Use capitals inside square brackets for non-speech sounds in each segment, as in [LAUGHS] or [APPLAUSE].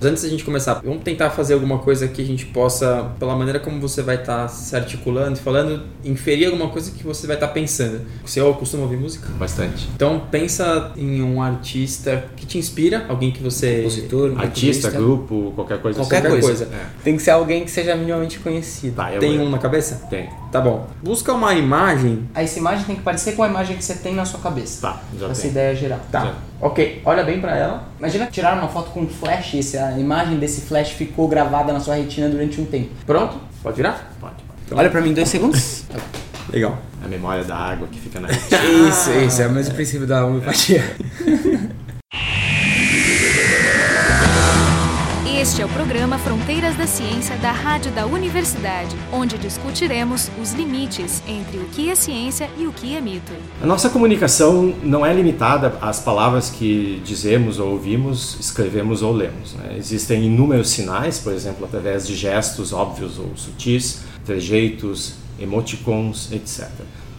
Antes da gente começar, vamos tentar fazer alguma coisa que a gente possa, pela maneira como você vai estar tá se articulando, falando, inferir alguma coisa que você vai estar tá pensando. Você costuma ouvir música? Bastante. Então pensa em um artista que te inspira, alguém que você... Compositor, um Artista, grupo, qualquer coisa. Qualquer assim. coisa. É. Tem que ser alguém que seja minimamente conhecido. Tá, Tem vou- um na cabeça? Tem. Tá bom. Busca uma imagem. Essa imagem tem que parecer com a imagem que você tem na sua cabeça. Tá, já Essa tem. ideia geral. Tá. Já. Ok, olha bem pra ela. Imagina tirar uma foto com um flash e se a imagem desse flash ficou gravada na sua retina durante um tempo. Pronto? Pode virar? Pode, pode. Então- Olha pra mim dois segundos. [LAUGHS] Legal. A memória da água que fica na [LAUGHS] isso, isso. É o mesmo princípio da homeopatia. [LAUGHS] Este é o programa Fronteiras da Ciência da Rádio da Universidade, onde discutiremos os limites entre o que é ciência e o que é mito. A nossa comunicação não é limitada às palavras que dizemos ou ouvimos, escrevemos ou lemos. né? Existem inúmeros sinais, por exemplo, através de gestos óbvios ou sutis, trejeitos, emoticons, etc.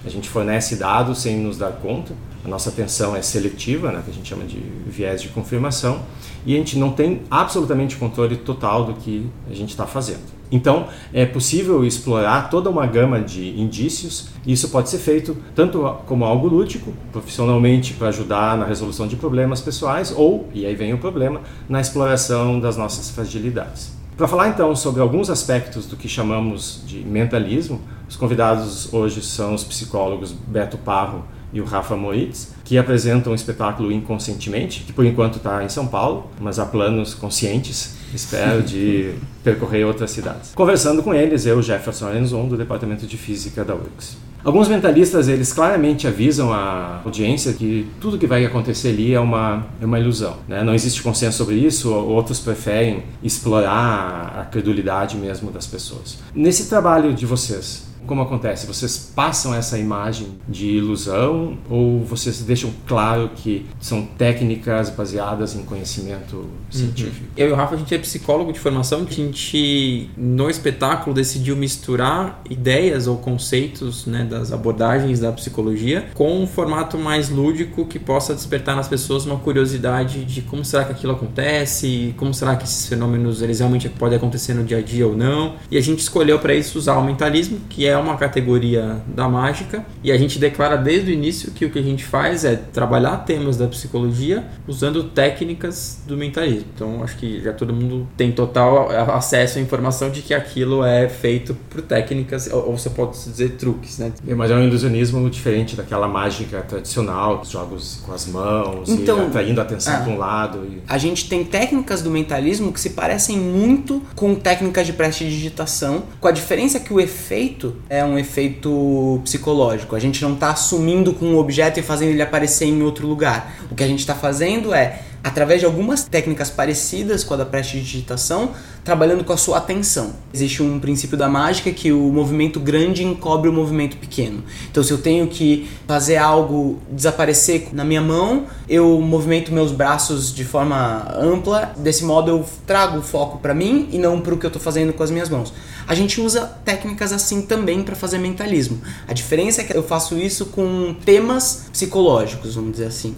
A gente fornece dados sem nos dar conta, a nossa atenção é seletiva, né, que a gente chama de viés de confirmação, e a gente não tem absolutamente controle total do que a gente está fazendo. Então, é possível explorar toda uma gama de indícios, e isso pode ser feito tanto como algo lúdico, profissionalmente para ajudar na resolução de problemas pessoais, ou, e aí vem o problema, na exploração das nossas fragilidades. Para falar então sobre alguns aspectos do que chamamos de mentalismo, os convidados hoje são os psicólogos Beto Parro e o Rafa Moritz, que apresentam o espetáculo Inconscientemente, que por enquanto está em São Paulo, mas há planos conscientes, espero, de [LAUGHS] percorrer outras cidades. Conversando com eles, eu, Jefferson Arenzon, do Departamento de Física da URGS. Alguns mentalistas, eles claramente avisam a audiência que tudo que vai acontecer ali é uma, é uma ilusão. Né? Não existe consenso sobre isso, outros preferem explorar a credulidade mesmo das pessoas. Nesse trabalho de vocês, como acontece? Vocês passam essa imagem de ilusão ou vocês deixam claro que são técnicas baseadas em conhecimento científico? Eu e o Rafa, a gente é psicólogo de formação. A gente, no espetáculo, decidiu misturar ideias ou conceitos né, das abordagens da psicologia com um formato mais lúdico que possa despertar nas pessoas uma curiosidade de como será que aquilo acontece, como será que esses fenômenos eles realmente podem acontecer no dia a dia ou não. E a gente escolheu para isso usar o mentalismo, que é uma categoria da mágica, e a gente declara desde o início que o que a gente faz é trabalhar temas da psicologia usando técnicas do mentalismo. Então acho que já todo mundo tem total acesso à informação de que aquilo é feito por técnicas, ou ou você pode dizer truques, né? Mas é um ilusionismo diferente daquela mágica tradicional, os jogos com as mãos Então, e atraindo a atenção ah. para um lado. E... A gente tem técnicas do mentalismo que se parecem muito com técnicas de prestidigitação, com a diferença que o efeito é um efeito psicológico. A gente não está assumindo com um objeto e fazendo ele aparecer em outro lugar. O que a gente está fazendo é, através de algumas técnicas parecidas com a da prestidigitação, trabalhando com a sua atenção. Existe um princípio da mágica que o movimento grande encobre o movimento pequeno. Então, se eu tenho que fazer algo desaparecer na minha mão, eu movimento meus braços de forma ampla. Desse modo, eu trago o foco para mim e não para o que eu estou fazendo com as minhas mãos. A gente usa técnicas assim também para fazer mentalismo. A diferença é que eu faço isso com temas psicológicos, vamos dizer assim.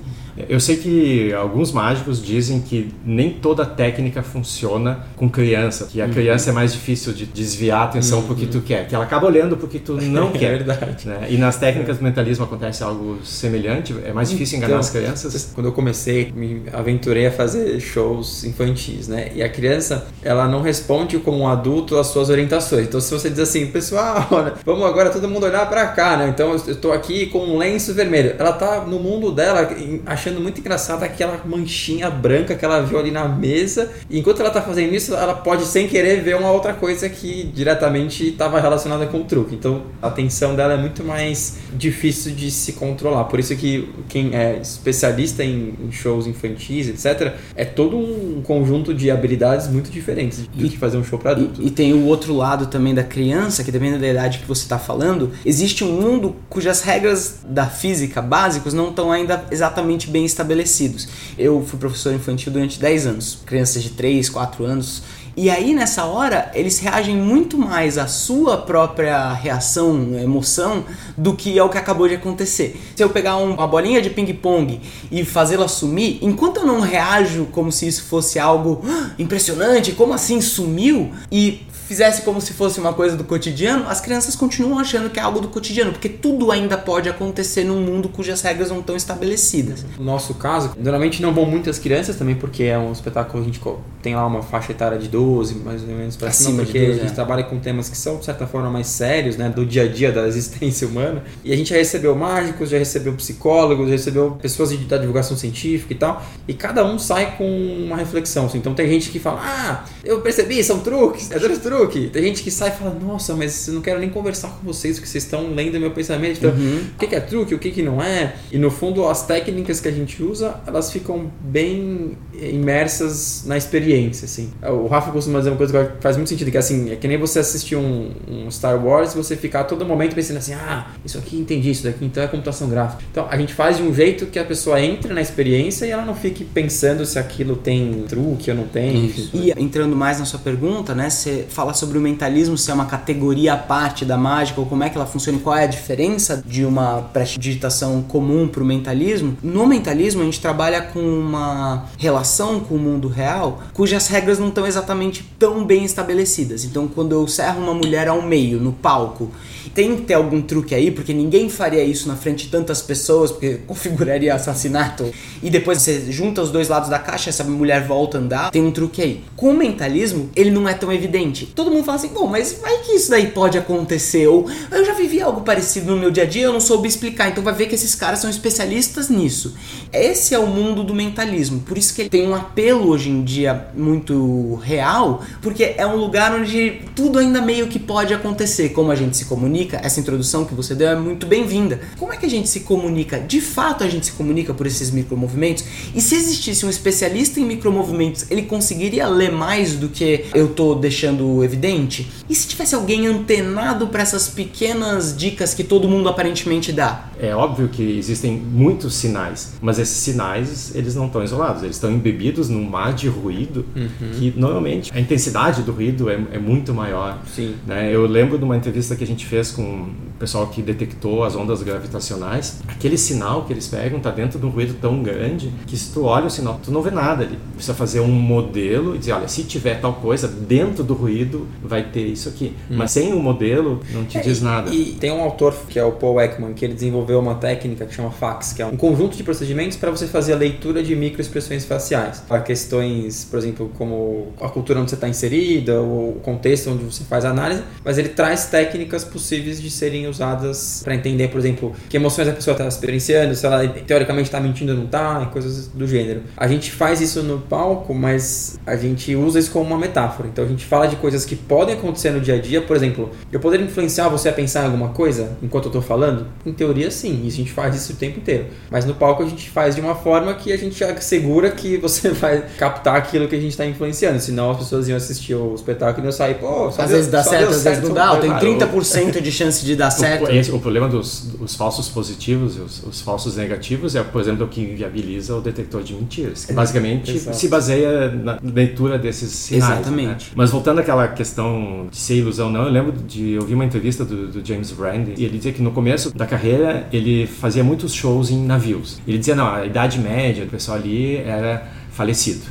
Eu sei que alguns mágicos dizem que nem toda técnica funciona com criança, que a criança é mais difícil de desviar a atenção porque tu quer, que ela acaba olhando porque tu não [LAUGHS] É quer. verdade. né? E nas técnicas do mentalismo acontece algo semelhante, é mais difícil enganar Então, as crianças. Quando eu comecei, me aventurei a fazer shows infantis, né? E a criança, ela não responde como um adulto às suas orientações. Então, se você diz assim, pessoal, [LAUGHS] olha, vamos agora todo mundo olhar pra cá, né? Então, eu estou aqui com um lenço vermelho. Ela tá no mundo dela em- achando muito engraçada aquela manchinha branca que ela viu ali na mesa. E enquanto ela tá fazendo isso, ela pode sem querer ver uma outra coisa que diretamente estava relacionada com o truque. Então, a atenção dela é muito mais difícil de se controlar. Por isso que quem é especialista em, shows infantis, etc., é todo um conjunto de habilidades muito diferentes do que fazer um show para adultos. E, e tem o outro lado também da criança, que depende da idade que você está falando, existe um mundo cujas regras da física básicos não estão ainda exatamente bem estabelecidos. Eu fui professor infantil durante 10 anos, crianças de 3, 4 anos, E aí nessa hora eles reagem muito mais à sua própria reação, emoção, do que ao que acabou de acontecer. Se eu pegar uma bolinha de ping-pong e fazê-la sumir, enquanto eu não reajo como se isso fosse algo ah, impressionante, como assim sumiu? E fizesse como se fosse uma coisa do cotidiano, as crianças continuam achando que é algo do cotidiano, porque tudo ainda pode acontecer num mundo cujas regras não estão estabelecidas. No nosso caso, geralmente não vão muitas crianças também, porque é um espetáculo que a gente tem lá uma faixa etária de 12, mais ou menos pra cima, porque 12, a gente é. trabalha com temas que são, de certa forma, mais sérios, né, do dia a dia da [LAUGHS] existência humana. E a gente já recebeu mágicos, já recebeu psicólogos, já recebeu pessoas da divulgação científica e tal, e cada um sai com uma reflexão. Assim. Então tem gente que fala, ah, eu percebi, são truques, é truques truque. Tem gente que sai e fala, nossa, mas eu não quero nem conversar com vocês, porque vocês estão lendo meu pensamento. Então, uhum. o que é truque, o que não é? E no fundo, as técnicas que a gente usa, elas ficam bem imersas na experiência, assim. O Rafa costuma dizer uma coisa que faz muito sentido, que é assim, é que nem você assistir um, um Star Wars e você ficar a todo momento pensando assim, ah, isso aqui entendi, isso daqui então é computação gráfica. Então, a gente faz de um jeito que a pessoa entre na experiência e ela não fique pensando se aquilo tem truque ou não tem. Enfim. E entrando mais na sua pergunta, né, você fala sobre o mentalismo, se é uma categoria à parte da mágica ou como é que ela funciona e qual é a diferença de uma prestidigitação comum para o mentalismo. No mentalismo, a gente trabalha com uma relação com o mundo real cujas regras não estão exatamente tão bem estabelecidas. Então, quando eu serro uma mulher ao meio, no palco, tem que ter algum truque aí, porque ninguém faria isso na frente de tantas pessoas, porque [LAUGHS] configuraria assassinato. E depois você junta os dois lados da caixa, essa mulher volta a andar, tem um truque aí. Com o mentalismo, ele não é tão evidente. Todo mundo fala assim, bom, mas vai que isso daí pode acontecer, ou eu já vivi algo parecido no meu dia a dia, eu não soube explicar, então vai ver que esses caras são especialistas nisso. Esse é o mundo do mentalismo, por isso que ele tem um apelo hoje em dia muito real, porque é um lugar onde tudo ainda meio que pode acontecer, como a gente se comunica comunica, essa introdução que você deu é muito bem-vinda. Como é que a gente se comunica? De fato, a gente se comunica por esses micromovimentos? E se existisse um especialista em micromovimentos, ele conseguiria ler mais do que eu tô deixando evidente? E se tivesse alguém antenado para essas pequenas dicas que todo mundo aparentemente dá? É óbvio que existem muitos sinais, mas esses sinais eles não estão isolados, eles estão embebidos num mar de ruído uhum. que normalmente a intensidade do ruído é, é muito maior. Sim. Né? Eu lembro de uma entrevista que a gente fez com o pessoal que detectou as ondas gravitacionais, aquele sinal que eles pegam está dentro de um ruído tão grande que se tu olha o sinal, tu não vê nada ali. Precisa fazer um modelo e dizer, olha, se tiver tal coisa dentro do ruído, vai ter isso aqui. Hum. Mas sem o modelo, não te é, diz nada. E tem um autor que é o Paul Ekman, que ele desenvolveu uma técnica que chama FAX, que é um conjunto de procedimentos para você fazer a leitura de microexpressões faciais. Para questões, por exemplo, como a cultura onde você está inserida, ou o contexto onde você faz a análise, mas ele traz técnicas possíveis possíveis de serem usadas para entender, por exemplo, que emoções a pessoa está experienciando, se ela teoricamente está mentindo ou não está, coisas do gênero. A gente faz isso no palco, mas a gente usa isso como uma metáfora. Então a gente fala de coisas que podem acontecer no dia a dia, por exemplo, eu poderia influenciar você a pensar em alguma coisa enquanto eu estou falando? Em teoria, sim, e a gente faz isso o tempo inteiro. Mas no palco a gente faz de uma forma que a gente assegura que você [LAUGHS] vai captar aquilo que a gente está influenciando, senão as pessoas iam assistir o espetáculo e iam sair, pô, às vezes dá certo, às vezes não dá, tem 30% de de chance de dar certo. O, esse, o problema dos, dos falsos positivos e os, os, falsos negativos é, por exemplo, o que viabiliza o detector de mentiras. Que basicamente Exato. se baseia na leitura desses sinais. Né? Exatamente. Né? Mas voltando àquela questão de ser ilusão, não, eu lembro de ouvir uma entrevista do, do James Randi e ele dizia que no começo da carreira ele fazia muitos shows em navios. Ele dizia, não, a idade média do pessoal ali era falecido.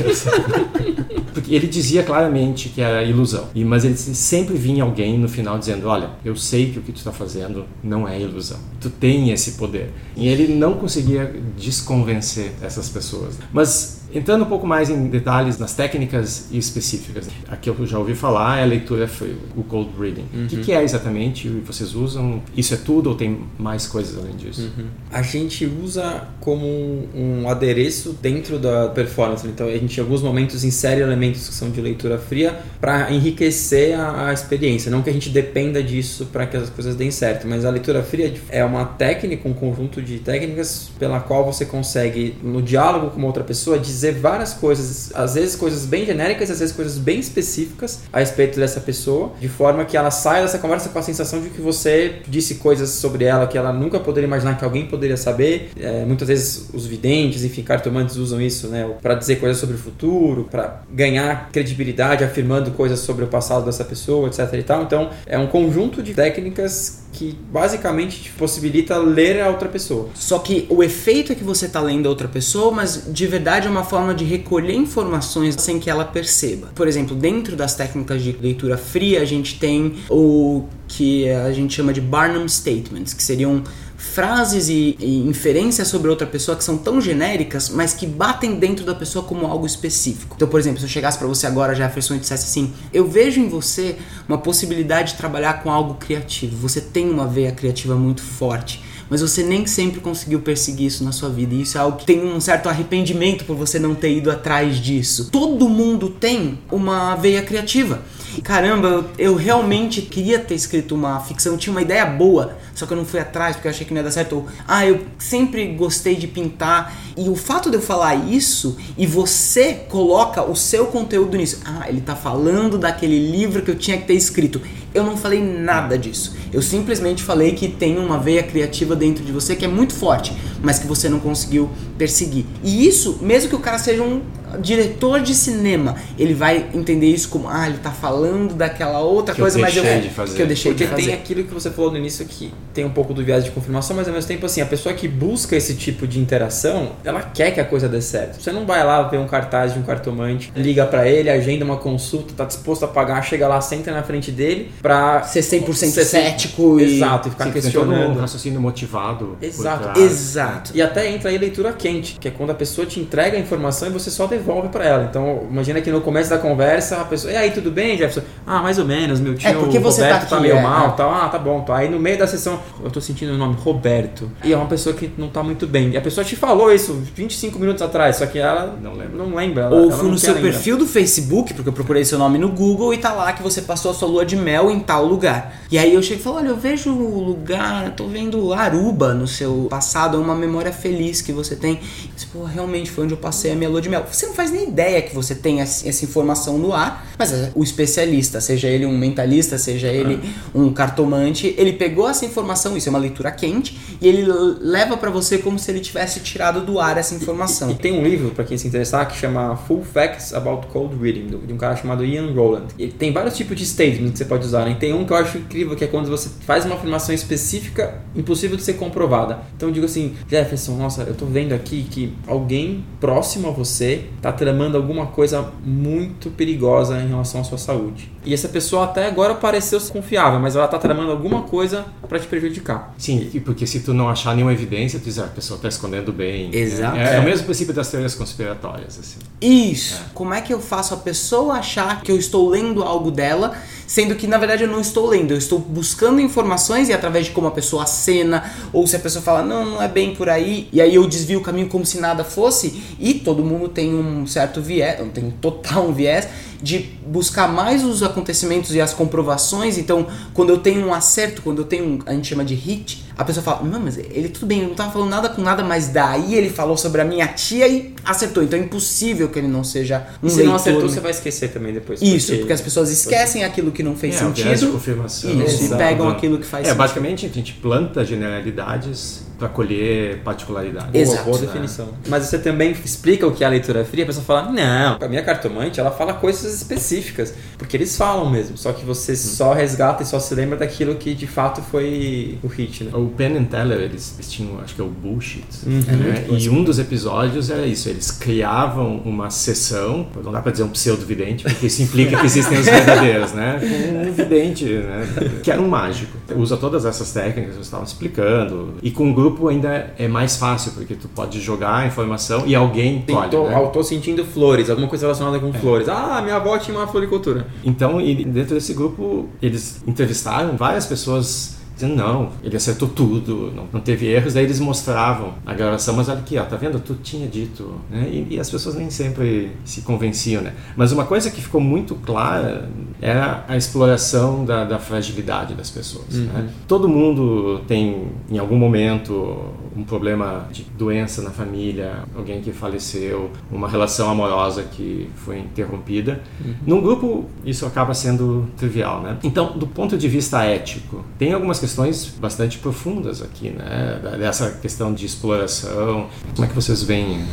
[LAUGHS] Porque ele dizia claramente que era ilusão. E, mas ele sempre vinha alguém no final dizendo: Olha, eu sei que o que tu está fazendo não é ilusão. Tu tem esse poder. E ele não conseguia desconvencer essas pessoas. Mas Entrando um pouco mais em detalhes nas técnicas específicas, aqui eu já ouvi falar é a leitura frio, o cold reading. Uhum. O que, que, é exatamente? Vocês usam? Isso é tudo ou tem mais coisas além disso? Uhum. A gente usa como um adereço dentro da performance. Então a gente em alguns momentos insere elementos que são de leitura fria para enriquecer a, a, experiência. Não que a gente dependa disso para que as coisas deem certo, mas a leitura fria é uma técnica, um conjunto de técnicas pela qual você consegue no diálogo com uma outra pessoa dizer dizer várias coisas, às vezes coisas bem genéricas, às vezes coisas bem específicas a respeito dessa pessoa, de forma que ela saia dessa conversa com a sensação de que você disse coisas sobre ela que ela nunca poderia imaginar que alguém poderia saber. É, muitas vezes os videntes, enfim, cartomantes usam isso, né, para dizer coisas sobre o futuro, para ganhar credibilidade afirmando coisas sobre o passado dessa pessoa, etc e tal. Então, é um conjunto de técnicas que basicamente te possibilita ler a outra pessoa. Só que o efeito é que você está lendo a outra pessoa, mas de verdade é uma forma de recolher informações sem que ela perceba. Por exemplo, dentro das técnicas de leitura fria, a gente tem o que a gente chama de Barnum Statements, que seriam frases e, e, inferências sobre outra pessoa que são tão genéricas, mas que batem dentro da pessoa como algo específico. Então, por exemplo, se eu chegasse para você agora, Jefferson, e dissesse assim: Eu vejo em você uma possibilidade de trabalhar com algo criativo. Você tem uma veia criativa muito forte mas você nem sempre conseguiu perseguir isso na sua vida. E isso é algo que tem um certo arrependimento por você não ter ido atrás disso. Todo mundo tem uma veia criativa. Caramba, eu, realmente queria ter escrito uma ficção, tinha uma ideia boa, só que eu não fui atrás porque eu achei que não ia dar certo. Ou, ah, eu sempre gostei de pintar. E o fato de eu falar isso e você coloca o seu conteúdo nisso. Ah, ele tá falando daquele livro que eu tinha que ter escrito. Eu não falei nada disso. Eu simplesmente falei que tem uma veia criativa dentro de você que é muito forte, mas que você não conseguiu perseguir. E isso, mesmo que o cara seja um diretor de cinema, ele vai entender isso como, ah, ele tá falando daquela outra que coisa, mas eu de fazer. que eu deixei Porque de fazer. tem aquilo que você falou no início que tem um pouco do viés de confirmação, mas ao mesmo tempo assim, a pessoa que busca esse tipo de interação, ela quer que a coisa dê certo. Você não vai lá ver um cartaz de um cartomante, liga para ele, agenda uma consulta, tá disposto a pagar, chega lá, senta na frente dele pra ser 100% ser cético e Exato, e ficar Sim, todo um questionando. raciocínio motivado. Exato. Exato. E até entra aí leitura quente, que é quando a pessoa te entrega a informação e você só devolve para ela. Então, imagina que no começo da conversa a pessoa, e aí, tudo bem, Jefferson? Ah, mais ou menos, meu tio É, porque você tá Roberto tá, aqui, meio é, mal, é. tal. Ah, tá bom, tá. Aí no meio da sessão, eu tô sentindo o nome Roberto. E é uma pessoa que não tá muito bem. E a pessoa te falou isso 25 minutos atrás, só que ela Não lembra. Não lembra ela, Ou ela fui não no seu lembrar. perfil do Facebook, porque eu procurei seu nome no Google e tá lá que você passou a sua lua de mel em tal lugar. E aí eu chego e falo: olha, eu vejo o lugar, tô vendo Aruba no seu passado, é uma memória feliz que você tem. Você, pô, realmente foi onde eu passei a minha lua de mel. Você não faz nem ideia que você tem essa informação no ar, mas é, o especialista, seja ele um mentalista, seja ele um cartomante, ele pegou essa informação, isso é uma leitura quente, e ele leva pra você como se ele tivesse tirado do ar essa informação. E tem um livro, para quem se interessar, que chama Full Facts About Cold Reading, de um cara chamado Ian Rowland. E tem vários tipos de statements que você pode usar, né? E tem um que eu acho incrível, que é quando você faz uma afirmação específica, impossível de ser comprovada. Então eu digo assim, Jefferson, nossa, eu tô vendo aqui que alguém próximo a você tá tramando alguma coisa muito perigosa em relação à sua saúde. E essa pessoa até agora pareceu ser confiável, mas ela tá tramando alguma coisa para te prejudicar. Sim, e porque se tu não achar nenhuma evidência, tu diz, ah, a pessoa está escondendo bem. Exato. É, é o mesmo princípio das teorias conspiratórias, assim. Isso. Como é que eu faço a pessoa achar que eu estou lendo algo dela, sendo que na verdade eu não estou lendo, eu estou buscando informações e através de como a pessoa acena, ou se a pessoa fala, não, não é bem por aí, e aí eu desvio o caminho como se nada fosse, e todo mundo tem um certo viés, tem total um viés, de buscar mais os acontecimentos e as comprovações. Então, quando eu tenho um acerto, quando eu tenho um, a gente chama de hit, a pessoa fala: Não, mas ele tudo bem, ele não tava falando nada com nada, mas daí ele falou sobre a minha tia e acertou. Então é impossível que ele não seja um E se não leitor, acertou, né? você vai esquecer também depois. Isso, porque as pessoas esquecem aquilo que não fez é, o viés de sentido. confirmação. Isso, e pegam aquilo que faz É, sentido. basicamente a gente planta generalidades para colher particularidades. Boa, Exato. boa definição. Mas você também explica o que é a leitura fria, a pessoa fala, não, a minha cartomante, ela fala coisas específicas, porque eles falam mesmo, só que você só resgata e só se lembra daquilo que de fato foi o hit, né? O Penn and Teller, eles, eles tinham, acho que é o Bullshit. Uhum. né? E um dos episódios era isso, eles criavam uma sessão, não dá pra dizer um pseudo-vidente, porque isso implica que existem os verdadeiros, né? Um vidente, né? Que era um mágico. Usa todas essas técnicas que eu estava explicando. E com o grupo ainda é mais fácil, porque tu pode jogar a informação e alguém Sim, colhe, tô, né? eu tô sentindo flores, alguma coisa relacionada com flores. Ah, minha avó tinha uma floricultura. Então, dentro desse grupo, eles entrevistaram várias pessoas dizendo, não, ele acertou tudo, não, não teve erros. Daí eles mostravam a gravação, mas olha aqui, ó, tá vendo? Tu tinha dito, né? E, e as pessoas nem sempre se convenciam, né? Mas uma coisa que ficou muito clara era a exploração da, da fragilidade das pessoas, né? Todo mundo tem, em algum momento, um problema de doença na família, alguém que faleceu, uma relação amorosa que foi interrompida. Uhum. Num grupo, isso acaba sendo trivial, né? Então, do ponto de vista ético, tem algumas questões bastante profundas aqui, né? Dessa questão de exploração. Como é que vocês veem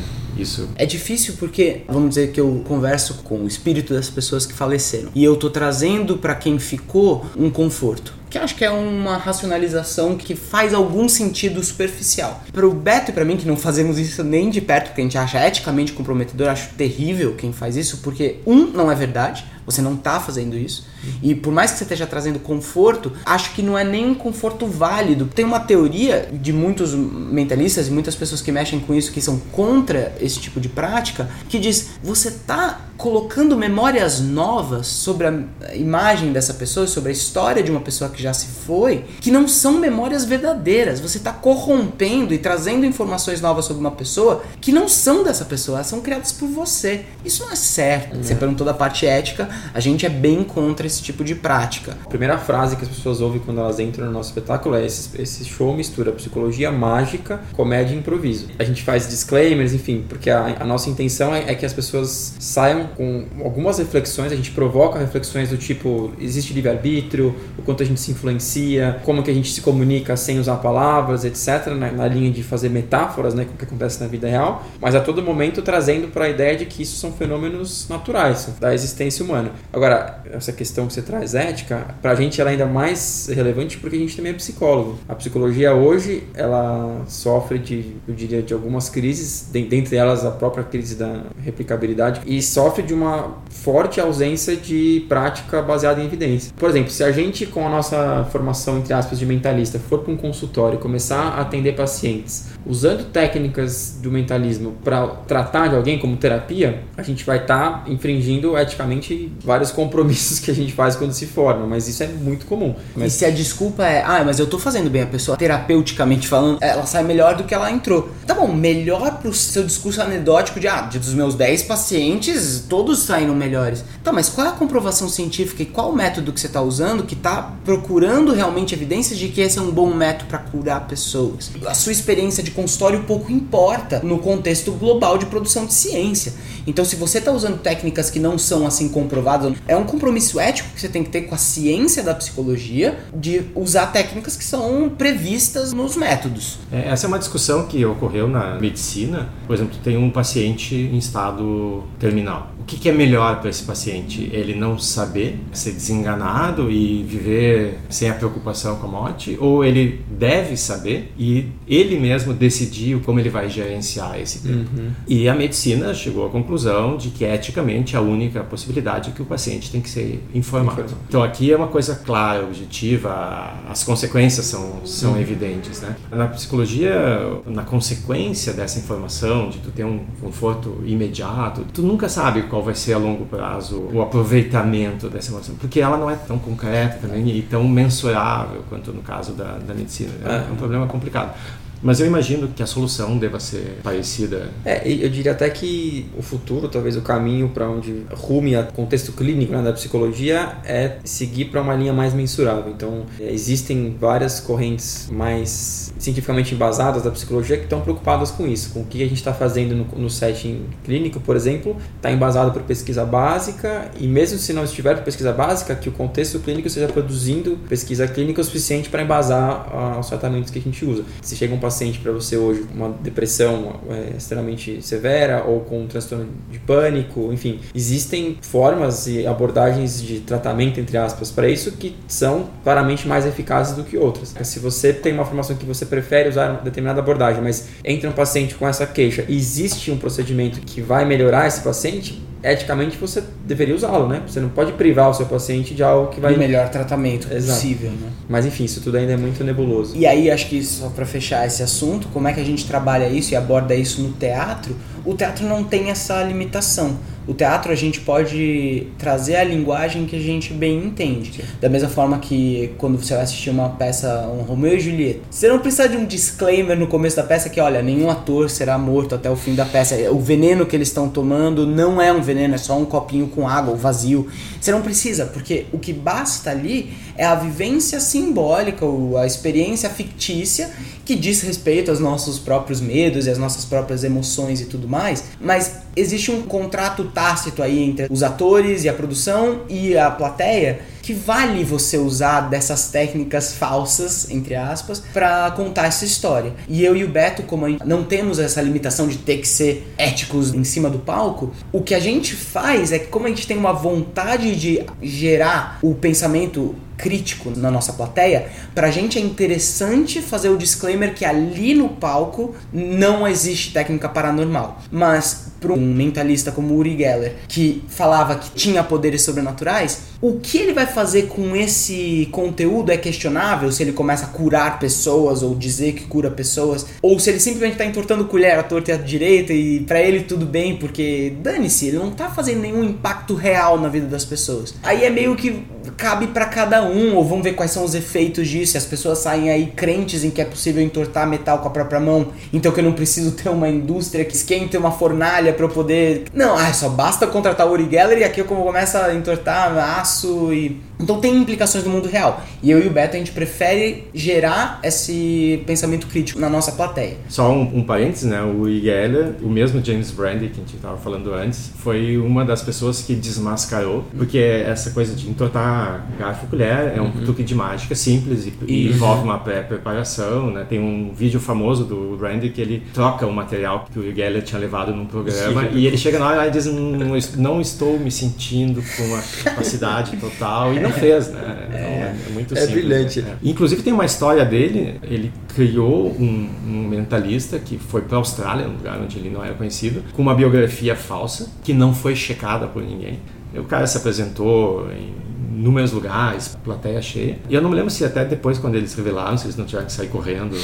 isso. É difícil porque, vamos dizer que eu converso com o espírito das pessoas que faleceram e eu tô trazendo para quem ficou um conforto que acho que é uma racionalização que faz algum sentido superficial. Para o Beto e para mim, que não fazemos isso nem de perto, porque a gente acha eticamente comprometedor, acho terrível quem faz isso, porque, um, não é verdade, você não está fazendo isso. E por mais que você esteja trazendo conforto, acho que não é nem um conforto válido. Tem uma teoria de muitos mentalistas e muitas pessoas que mexem com isso, que são contra esse tipo de prática, que diz: você está colocando memórias novas sobre a imagem dessa pessoa, sobre a história de uma pessoa que já se foi, que não são memórias verdadeiras. Você está corrompendo e trazendo informações novas sobre uma pessoa que não são dessa pessoa, elas são criadas por você. Isso não é certo. Você perguntou da parte ética, a gente é bem contra esse tipo de prática. A primeira frase que as pessoas ouvem quando elas entram no nosso espetáculo é: esse, esse show mistura psicologia mágica, comédia e improviso. A gente faz disclaimers, enfim, porque a, a nossa intenção é, é, que as pessoas saiam com algumas reflexões, a gente provoca reflexões do tipo: existe livre-arbítrio, o quanto a gente se influencia, como que a gente se comunica sem usar palavras, etc., na, na linha de fazer metáforas, né, com o que acontece na vida real, mas a todo momento trazendo para a ideia de que isso são fenômenos naturais da existência humana. Agora, essa questão que você traz ética, para a gente ela é ainda mais relevante porque a gente também é psicólogo. A psicologia hoje, ela sofre de, eu diria, de algumas crises, dentre elas a própria crise da replicabilidade, e sofre de uma forte ausência de prática baseada em evidência. Por exemplo, se a gente, com a nossa formação, entre aspas, de mentalista, for para um consultório e começar a atender pacientes usando técnicas do mentalismo para tratar de alguém como terapia, a gente vai estar tá infringindo eticamente vários compromissos que a gente faz quando se forma, mas isso é muito comum. Mas... E se a desculpa é, ah, mas eu tô fazendo bem a pessoa, terapeuticamente falando, ela sai melhor do que ela entrou. Tá bom, melhor pro seu discurso anedótico de, ah, dos meus 10 pacientes, todos saíram melhores. Tá, mas qual é a comprovação científica e qual o método que você tá usando que tá procurando realmente evidências de que esse é um bom método para curar pessoas? A sua experiência de consultório pouco importa no contexto global de produção de ciência. Então, se você está usando técnicas que não são assim comprovadas, é um compromisso ético que você tem que ter com a ciência da psicologia de usar técnicas que são previstas nos métodos. É, essa é uma discussão que ocorreu na medicina. Por exemplo, tem um paciente em estado terminal. Que, que é melhor para esse paciente? Ele não saber, ser desenganado e viver sem a preocupação com a morte? Ou ele deve saber e ele mesmo decidir como ele vai gerenciar esse tempo? Uhum. E a medicina chegou à conclusão de que eticamente a única possibilidade é que o paciente tem que ser informado. Então aqui é uma coisa clara, objetiva, as consequências são, são uhum. evidentes. Né? Na psicologia, na consequência dessa informação, de tu ter um conforto imediato, tu nunca sabe qual vai ser a longo prazo o aproveitamento dessa informação, porque ela não é tão concreta também e tão mensurável quanto no caso da, da medicina. É, é um problema complicado. Mas eu imagino que a solução deva ser parecida. É, eu diria até que o futuro, talvez o caminho para onde rume o contexto clínico né, da psicologia é seguir para uma linha mais mensurável. Então, é, existem várias correntes mais cientificamente embasadas da psicologia que estão preocupadas com isso, com o que a gente está fazendo no, no setting clínico, por exemplo, está embasado por pesquisa básica e mesmo se não estiver por pesquisa básica, que o contexto clínico esteja produzindo pesquisa clínica o suficiente para embasar uh, os tratamentos que a gente usa. Se chega um paciente para você hoje com uma depressão é, extremamente severa ou com um transtorno de pânico, enfim, existem formas e abordagens de tratamento, entre aspas, para isso que são claramente mais eficazes do que outras. Se você tem uma formação que você prefere usar uma determinada abordagem, mas entra um paciente com essa queixa existe um procedimento que vai melhorar esse paciente, eticamente você deveria usá-lo, né? Você não pode privar o seu paciente de algo que vai. O melhor tratamento Exato. possível, né? Mas enfim, isso tudo ainda é muito nebuloso. E aí, acho que só para fechar esse assunto, como é que a gente trabalha isso e aborda isso no teatro? O teatro não tem essa limitação. O teatro a gente pode trazer a linguagem que a gente bem entende. Sim. Da mesma forma que quando você vai assistir uma peça, um Romeu e Julieta, você não precisa de um disclaimer no começo da peça que, olha, nenhum ator será morto até o fim da peça. O veneno que eles estão tomando não é um veneno, é só um copinho com água, vazio. Você não precisa, porque o que basta ali é a vivência simbólica, ou a experiência fictícia que diz respeito aos nossos próprios medos e às nossas próprias emoções e tudo mais, mas existe um contrato tácito aí entre os atores e a produção e a plateia que vale você usar dessas técnicas falsas, entre aspas, para contar essa história. E eu e o Beto, como não temos essa limitação de ter que ser éticos em cima do palco, o que a gente faz é que como a gente tem uma vontade de gerar o pensamento crítico na nossa plateia, pra gente é interessante fazer o disclaimer que ali no palco não existe técnica paranormal. Mas para um mentalista como Uri Geller, que falava que tinha poderes sobrenaturais, o que ele vai fazer com esse conteúdo é questionável, se ele começa a curar pessoas ou dizer que cura pessoas, ou se ele simplesmente está entortando colher à torta e à direita e para ele tudo bem, porque dane-se, ele não está fazendo nenhum impacto real na vida das pessoas. Aí é meio que cabe para cada um, ou vamos ver quais são os efeitos disso. As pessoas saem aí crentes em que é possível entortar metal com a própria mão, então que eu não preciso ter uma indústria que esquente uma fornalha para eu poder. Não, ah, só basta contratar o Uri Geller e aqui eu começa a entortar aço e então tem implicações no mundo real. E eu e o Beto a gente prefere gerar esse pensamento crítico na nossa plateia. Só um, um parênteses, né? O Geller, o mesmo James Brandy que a gente estava falando antes, foi uma das pessoas que desmascarou, porque essa coisa de entortar garfo e colher é um uhum. truque de mágica simples e, e envolve uma pré-preparação, né? Tem um vídeo famoso do Brandy que ele troca o material que o Geller tinha levado num programa Sim. e ele chega na hora e diz não, não estou me sentindo com a capacidade total e [LAUGHS] não fez, né? Então, é, é, muito é simples. É brilhante. Né? Inclusive tem uma história dele, ele criou um, um mentalista que foi para a Austrália, um lugar onde ele não era conhecido, com uma biografia falsa que não foi checada por ninguém. O cara se apresentou em inúmeros lugares, plateia cheia. E eu não me lembro se até depois, quando eles revelaram, se eles não tiveram que sair correndo.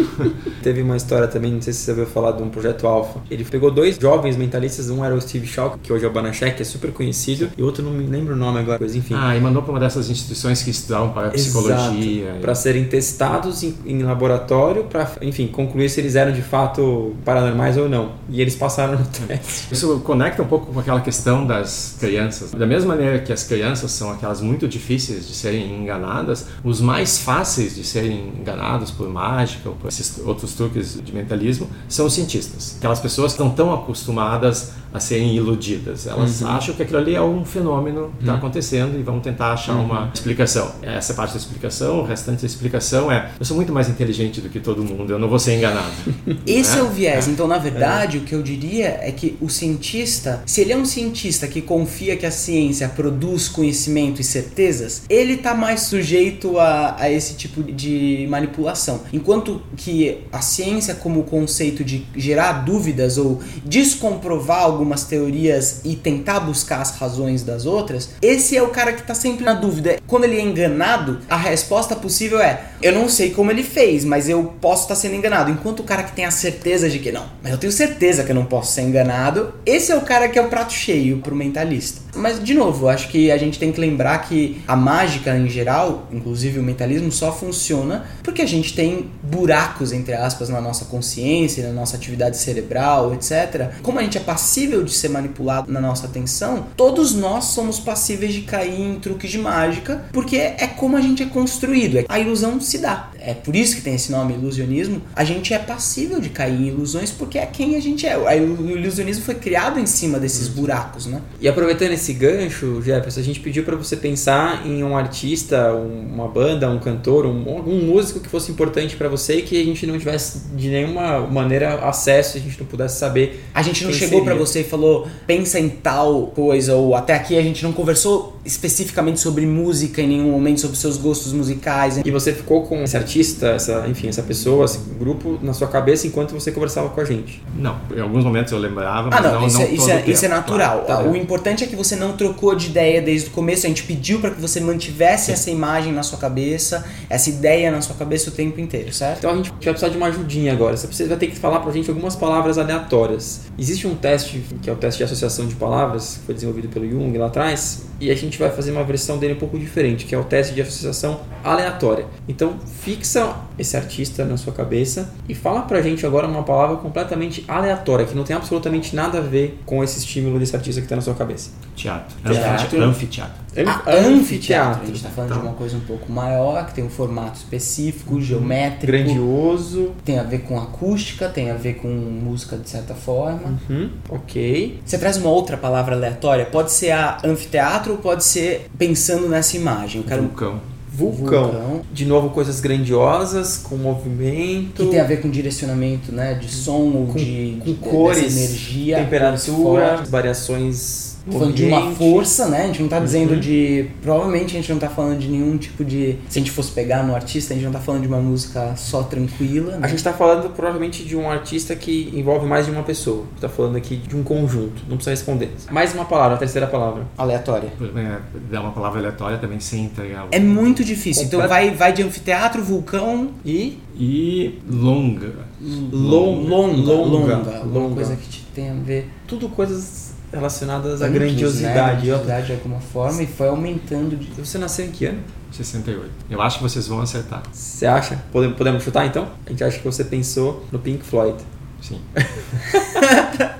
[LAUGHS] Teve uma história também, não sei se você ouviu falar de um projeto Alpha. Ele pegou dois jovens mentalistas, um era o Steve Shaw, que hoje é o Banachek, é super conhecido, e outro não me lembro o nome agora, mas enfim. Ah, e mandou para uma dessas instituições que estudavam para psicologia. Para serem testados em, em laboratório, para, enfim, concluir se eles eram de fato paranormais ou não. E eles passaram no [LAUGHS] teste. Isso conecta um pouco com aquela questão das crianças. Da mesma maneira que as crianças são aquelas muito difíceis de serem enganadas, os mais fáceis de serem enganados por mágica ou por esses outros truques de mentalismo são os cientistas. Aquelas pessoas que estão tão acostumadas a serem iludidas. Elas uhum. acham que aquilo ali é um fenômeno que está uhum. acontecendo e vão tentar achar uhum. uma explicação. Essa é parte da explicação, o restante da explicação é: eu sou muito mais inteligente do que todo mundo, eu não vou ser enganado. [LAUGHS] Esse é, é o viés. Então, na verdade, é. o que eu diria é que o cientista, se ele é um cientista que confia que a ciência produz conhecimento e certezas, ele está mais sujeito a, a esse tipo de manipulação. Enquanto que a ciência, como conceito de gerar dúvidas ou descomprovar algo algumas teorias e tentar buscar as razões das outras, esse é o cara que está sempre na dúvida. Quando ele é enganado, a resposta possível é: eu não sei como ele fez, mas eu posso estar tá sendo enganado. Enquanto o cara que tem a certeza de que não, mas eu tenho certeza que eu não posso ser enganado, esse é o cara que é o prato cheio pro mentalista. Mas, de novo, acho que a gente tem que lembrar que a mágica em geral, inclusive o mentalismo, só funciona porque a gente tem buracos, entre aspas, na nossa consciência, na nossa atividade cerebral, etc. Como a gente é passível passível de ser manipulado na nossa atenção, todos nós somos passíveis de cair em truques de mágica, porque é como a gente é construído, a ilusão se dá. É por isso que tem esse nome ilusionismo. A gente é passível de cair em ilusões porque é quem a gente é. O ilusionismo foi criado em cima desses buracos, né? E aproveitando esse gancho, Jefferson, a gente pediu para você pensar em um artista, uma banda, um cantor, um, algum músico que fosse importante para você e que a gente não tivesse de nenhuma maneira acesso, a gente não pudesse saber. A gente não chegou para você e falou, pensa em tal coisa, ou até aqui a gente não conversou especificamente sobre música em nenhum momento, sobre seus gostos musicais. E você ficou com esse artista artista, essa, enfim, essa pessoa, esse grupo na sua cabeça enquanto você conversava com a gente? Não, em alguns momentos eu lembrava, mas Ah, não, não, isso, não é, isso, é, isso é natural. claro. Ah, O importante é que você não trocou de ideia desde o começo. A gente pediu para que você mantivesse essa imagem na sua cabeça, essa ideia na sua cabeça o tempo inteiro, certo? Então a gente vai precisar de uma ajudinha agora. Você vai ter que falar pra gente algumas palavras aleatórias. Existe um teste, que é o teste de associação de palavras, que foi desenvolvido pelo Jung lá atrás, e a gente vai fazer uma versão dele um pouco diferente, que é o teste de associação aleatória. Então fixa esse artista na sua cabeça e fala pra gente agora uma palavra completamente aleatória, que não tem absolutamente nada a ver com esse estímulo desse artista que tá na sua cabeça. Teatro. Teatro. Anfiteatro. Ah, anfiteatro. A gente tá falando de uma coisa um pouco maior, que tem um formato específico, geométrico. Grandioso. Tem a ver com acústica, tem a ver com música de certa forma. Uhum, ok. Você traz uma outra palavra aleatória? Pode ser a anfiteatro ou pode ser pensando nessa imagem. Eu quero Vulcão. Vulcão. Vulcão. De novo, coisas grandiosas, com movimento. que tem a ver com direcionamento, né, de som com, de, com de- cores, energia, temperatura, variações. Falando de uma força, né? A gente não tá dizendo Uhum. de. Provavelmente a gente não tá falando de nenhum tipo de. Se a gente fosse pegar no artista, a gente não tá falando de uma música só tranquila. Né? A gente está falando provavelmente de um artista que envolve mais de uma pessoa. Está falando aqui de um conjunto. Não precisa responder. Mais uma palavra, a terceira palavra. Aleatória. É, dar uma palavra aleatória também sem entregar. o- É muito difícil. Então vai, vai de anfiteatro, vulcão, E E longa. Long- longa, longa, longa, alguma longa. coisa que te tem a ver tudo coisas relacionadas à grandiosidade. Né? Grandiosidade de alguma forma e foi aumentando de. Você nasceu em que ano? 68. Eu acho que vocês vão acertar. Você acha? Podemos, podemos chutar então? A gente acha que você pensou no Pink Floyd. Sim. [LAUGHS]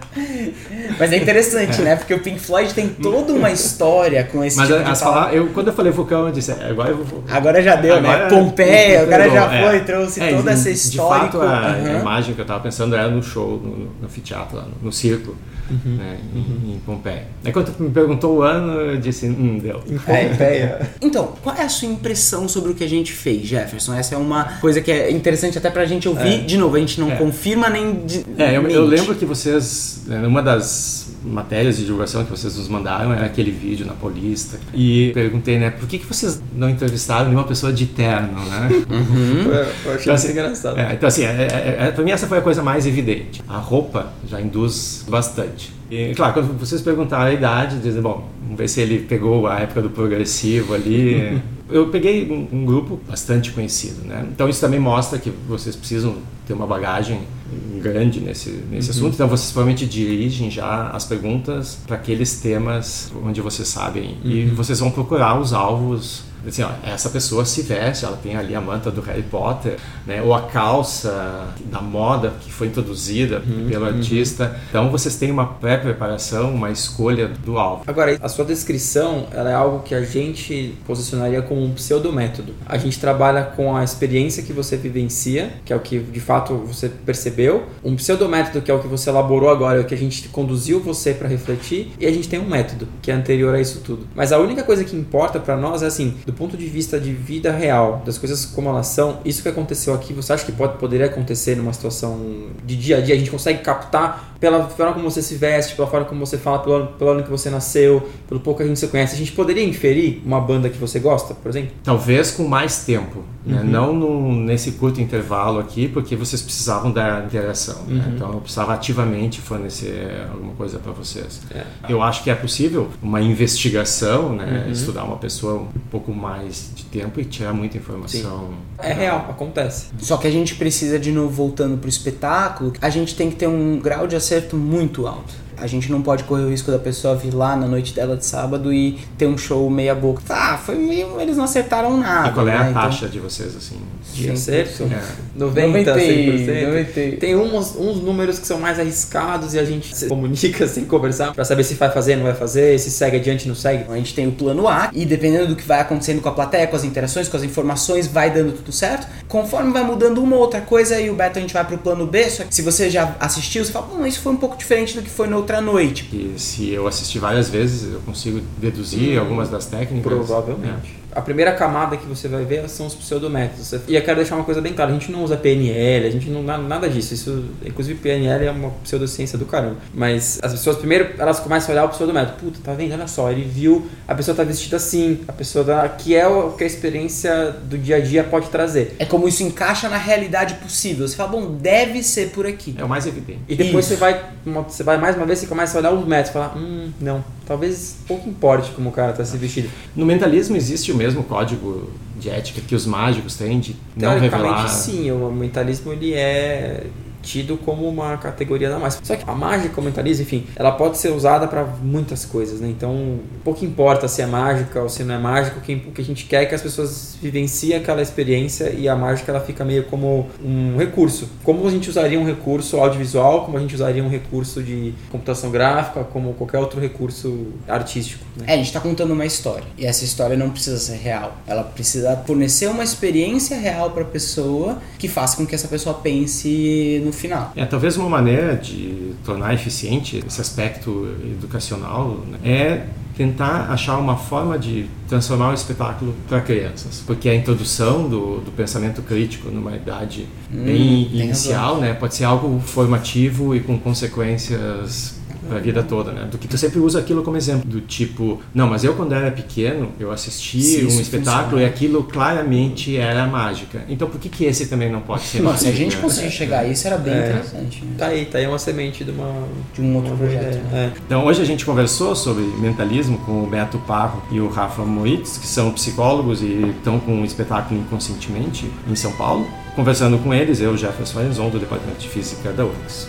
Mas é interessante, né? Porque o Pink Floyd tem toda uma história com esse Mas tipo de as palavras, eu, quando eu falei vulcão, eu disse, é, agora eu vou. Agora já deu, Agora- né? Pompeia, o cara já É. foi, trouxe É, toda essa história. De fato, a, a Aham. imagem que eu tava pensando era no show, no, no anfiteatro, lá no, no circo, Uhum. né, em, em Pompeia. Aí quando tu me perguntou o ano, eu disse, hum, deu. Pompeia. [LAUGHS] Então, qual é a sua impressão sobre o que a gente fez, Jefferson? Essa é uma coisa que é interessante até pra gente ouvir. De novo, a gente não É. confirma nem. De, É, eu, eu lembro que vocês, né, numa das matérias de divulgação que vocês nos mandaram, era aquele vídeo na Paulista, e perguntei, né, por que, que vocês não entrevistaram nenhuma pessoa de terno, né? Uhum. [LAUGHS] Eu achei Então, assim, engraçado. É, então, assim, é, é, é, pra mim essa foi a coisa mais evidente. A roupa já induz bastante. E, claro, quando vocês perguntaram a idade, dizem, bom, vamos ver se ele pegou a época do progressivo ali. [LAUGHS] Eu peguei um, um grupo bastante conhecido, né? Então isso também mostra que vocês precisam ter uma bagagem grande nesse, nesse assunto. Então vocês provavelmente dirigem já as perguntas para aqueles temas onde vocês sabem. E vocês vão procurar os alvos assim, ó, essa pessoa se veste, ela tem ali a manta do Harry Potter, né, ou a calça da moda que foi introduzida pelo artista. Então vocês têm uma pré-preparação, uma escolha do alvo. Agora, a sua descrição ela é algo que a gente posicionaria como um pseudométodo. A gente trabalha com a experiência que você vivencia, que é o que de fato você percebeu, um pseudométodo que é o que você elaborou agora, é o que a gente conduziu você para refletir, e a gente tem um método que é anterior a isso tudo. Mas a única coisa que importa para nós é assim, do ponto de vista de vida real, das coisas como elas são, isso que aconteceu aqui, você acha que pode poderia acontecer numa situação de dia a dia? A gente consegue captar pela forma como você se veste, pela forma como você fala, pelo, ano- pelo ano que você nasceu, pelo pouco que a gente se conhece. A gente poderia inferir uma banda que você gosta, por exemplo? Talvez com mais tempo, né? não no- nesse curto intervalo aqui, porque vocês precisavam da interação. né? Então eu precisava ativamente fornecer alguma coisa para vocês. Eu acho que é possível uma investigação, né? estudar uma pessoa um pouco mais de tempo e tirar muita informação. É real, acontece. Só que a gente precisa, de novo, voltando pro espetáculo, a gente tem que ter um grau de acerto muito alto. A gente não pode correr o risco da pessoa vir lá na noite dela de sábado e ter um show meia boca. Ah, foi meio. Eles não acertaram nada. E qual é né? a Então, taxa de vocês, assim? De 100%. acerto? É. 90, 100%. 90. Tem uns, uns números que são mais arriscados e a gente se comunica [LAUGHS] sem conversar pra saber se vai fazer, não vai fazer, se segue adiante, não segue. A gente tem o plano A e dependendo do que vai acontecendo com a plateia, com as interações, com as informações, vai dando tudo certo. Conforme vai mudando uma ou outra coisa e o Beto a gente vai pro plano B, só que se você já assistiu, você fala, bom, isso foi um pouco diferente do que foi na outra noite. E se eu assistir várias vezes, eu consigo deduzir algumas das técnicas. Provavelmente. A primeira camada que você vai ver são os pseudométodos. E eu quero deixar uma coisa bem clara, a gente não usa PNL, a gente não nada disso. Isso, inclusive PNL é uma pseudociência do caramba. Mas as pessoas primeiro elas começam a olhar o pseudométodo. Puta, tá vendo? Olha só, ele viu a pessoa tá vestida assim, a pessoa tá, que é o que a experiência do dia a dia pode trazer. É como isso encaixa na realidade possível. Você fala, bom, deve ser por aqui. É o mais evidente. E depois você vai, uma, você vai mais uma vez, você começa a olhar os métodos e falar, hum, não, talvez pouco importe como o cara tá se vestindo. No mentalismo existe o mesmo código de ética que os mágicos têm de não revelar. sim, o mentalismo ele é tido como uma categoria da mais. Só que a mágica, como mentalismo, enfim, ela pode ser usada para muitas coisas, né? Então, pouco importa se é mágica ou se não é mágica, o que a gente quer é que as pessoas vivenciem aquela experiência e a mágica ela fica meio como um recurso. Como a gente usaria um recurso audiovisual, como a gente usaria um recurso de computação gráfica, como qualquer outro recurso artístico. Né? É, a gente está contando uma história e essa história não precisa ser real. Ela precisa fornecer uma experiência real para a pessoa que faça com que essa pessoa pense no final. É, talvez uma maneira de tornar eficiente esse aspecto educacional né, é tentar achar uma forma de transformar o espetáculo para crianças, porque a introdução do, do pensamento crítico numa idade hum, bem inicial, né, pode ser algo formativo e com consequências a vida toda, né? Do que tu sempre usa aquilo como exemplo, do tipo, não, mas eu quando era pequeno, eu assisti Sim, um espetáculo funciona. e aquilo claramente era mágica. Então por que que esse também não pode ser? Se a gente conseguir chegar a isso era bem é. interessante. Né? Tá aí, tá aí uma semente de uma de um outro projeto. Né? É. Então hoje a gente conversou sobre mentalismo com o Beto Parro e o Rafa Moritz, que são psicólogos e estão com um espetáculo inconscientemente em São Paulo. Conversando com eles, eu, Jefferson Arenzon, do Departamento de Física da UFRGS.